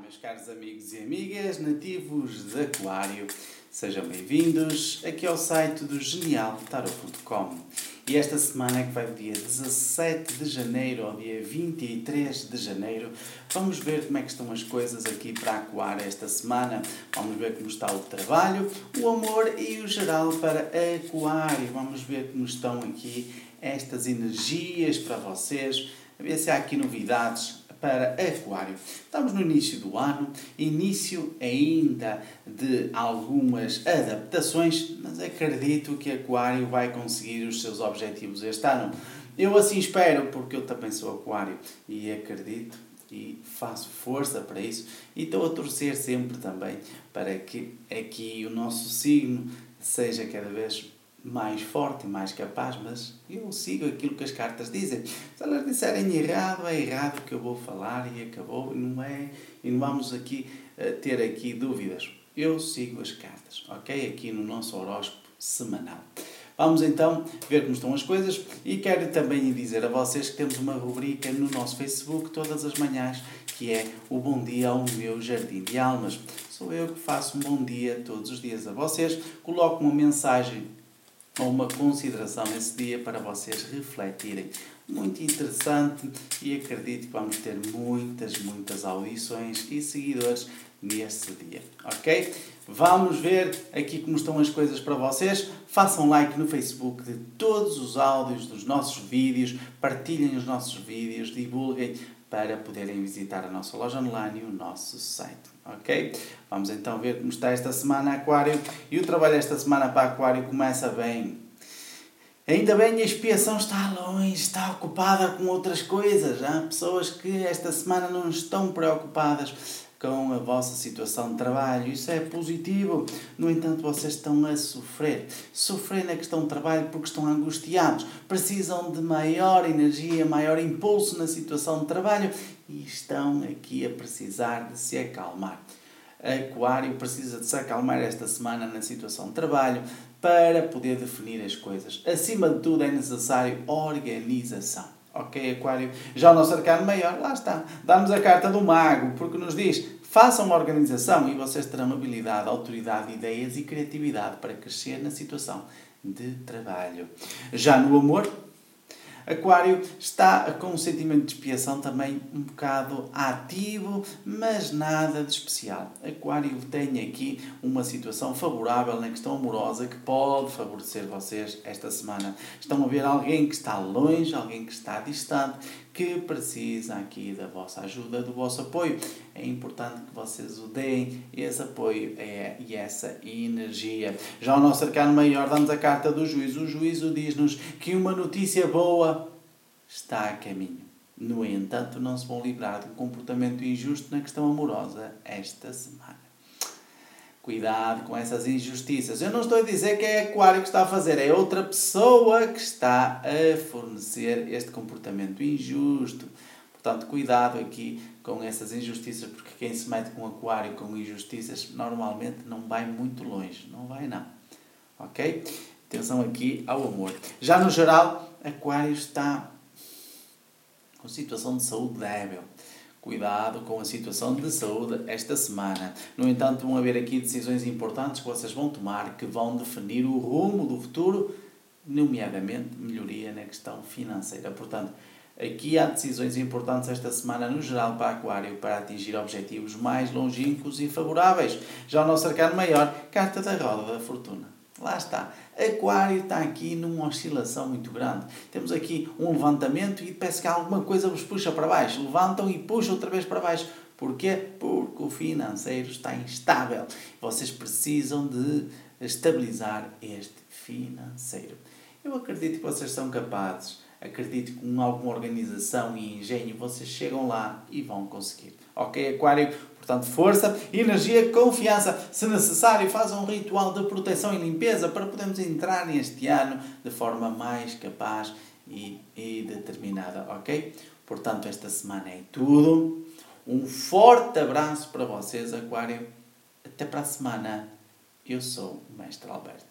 meus caros amigos e amigas nativos de Aquário. Sejam bem-vindos aqui ao site do genialtarot.com. E esta semana, que vai do dia 17 de janeiro ao dia 23 de janeiro, vamos ver como é que estão as coisas aqui para Aquário esta semana. Vamos ver como está o trabalho, o amor e o geral para Aquário. Vamos ver como estão aqui estas energias para vocês. A ver se há aqui novidades para Aquário. Estamos no início do ano, início ainda de algumas adaptações, mas acredito que Aquário vai conseguir os seus objetivos este ano. Eu assim espero, porque eu também sou Aquário e acredito e faço força para isso e estou a torcer sempre também para que aqui o nosso signo seja cada vez mais forte mais capaz, mas eu sigo aquilo que as cartas dizem. Se elas disserem errado, é errado que eu vou falar e acabou, não é, e não vamos aqui uh, ter aqui dúvidas. Eu sigo as cartas, ok? Aqui no nosso horóscopo semanal. Vamos então ver como estão as coisas e quero também dizer a vocês que temos uma rubrica no nosso Facebook todas as manhãs que é o Bom Dia ao Meu Jardim de Almas. Sou eu que faço um bom dia todos os dias a vocês, coloco uma mensagem ou uma consideração nesse dia para vocês refletirem. Muito interessante e acredito que vamos ter muitas, muitas audições e seguidores nesse dia, ok? Vamos ver aqui como estão as coisas para vocês. Façam like no Facebook de todos os áudios dos nossos vídeos, partilhem os nossos vídeos, divulguem para poderem visitar a nossa loja online e o nosso site. Ok? Vamos então ver como está esta semana Aquário. E o trabalho esta semana para Aquário começa bem. Ainda bem a expiação está longe, está ocupada com outras coisas. Há pessoas que esta semana não estão preocupadas com a vossa situação de trabalho. Isso é positivo. No entanto, vocês estão a sofrer. Sofrer na questão de trabalho porque estão angustiados. Precisam de maior energia, maior impulso na situação de trabalho e estão aqui a precisar de se acalmar. Aquário precisa de se acalmar esta semana na situação de trabalho para poder definir as coisas. Acima de tudo, é necessário organização. Ok, Aquário? Já o nosso arcano maior, lá está. Dá-nos a carta do mago, porque nos diz: façam uma organização e vocês terão habilidade, autoridade, ideias e criatividade para crescer na situação de trabalho. Já no amor, Aquário está com um sentimento de expiação também um bocado ativo, mas nada de especial. Aquário tem aqui uma situação favorável na questão amorosa que pode favorecer vocês esta semana. Estão a ver alguém que está longe, alguém que está distante, que precisa aqui da vossa ajuda, do vosso apoio. É importante que vocês o deem esse apoio é, e essa energia. Já o nosso arcano maior dá-nos a carta do juízo. O juízo diz-nos que uma notícia boa está a caminho. No entanto, não se vão livrar de um comportamento injusto na questão amorosa esta semana. Cuidado com essas injustiças. Eu não estou a dizer que é Aquário que está a fazer, é outra pessoa que está a fornecer este comportamento injusto. Portanto, cuidado aqui com essas injustiças, porque quem se mete com Aquário com injustiças normalmente não vai muito longe. Não vai, não. Ok? Atenção aqui ao amor. Já no geral, Aquário está com situação de saúde débil cuidado com a situação de saúde esta semana. No entanto, vão haver aqui decisões importantes que vocês vão tomar que vão definir o rumo do futuro, nomeadamente melhoria na questão financeira. Portanto, aqui há decisões importantes esta semana no geral para Aquário para atingir objetivos mais longínquos e favoráveis. Já o nosso arcano maior, carta da roda da fortuna. Lá está. Aquário está aqui numa oscilação muito grande. Temos aqui um levantamento e parece que alguma coisa vos puxa para baixo. Levantam e puxam outra vez para baixo. Porquê? Porque o financeiro está instável. Vocês precisam de estabilizar este financeiro. Eu acredito que vocês são capazes. Acredito que com alguma organização e engenho vocês chegam lá e vão conseguir. Ok, Aquário? Portanto, força, energia, confiança. Se necessário, faz um ritual de proteção e limpeza para podermos entrar neste ano de forma mais capaz e, e determinada, ok? Portanto, esta semana é tudo. Um forte abraço para vocês, Aquário. Até para a semana. Eu sou o Mestre Alberto.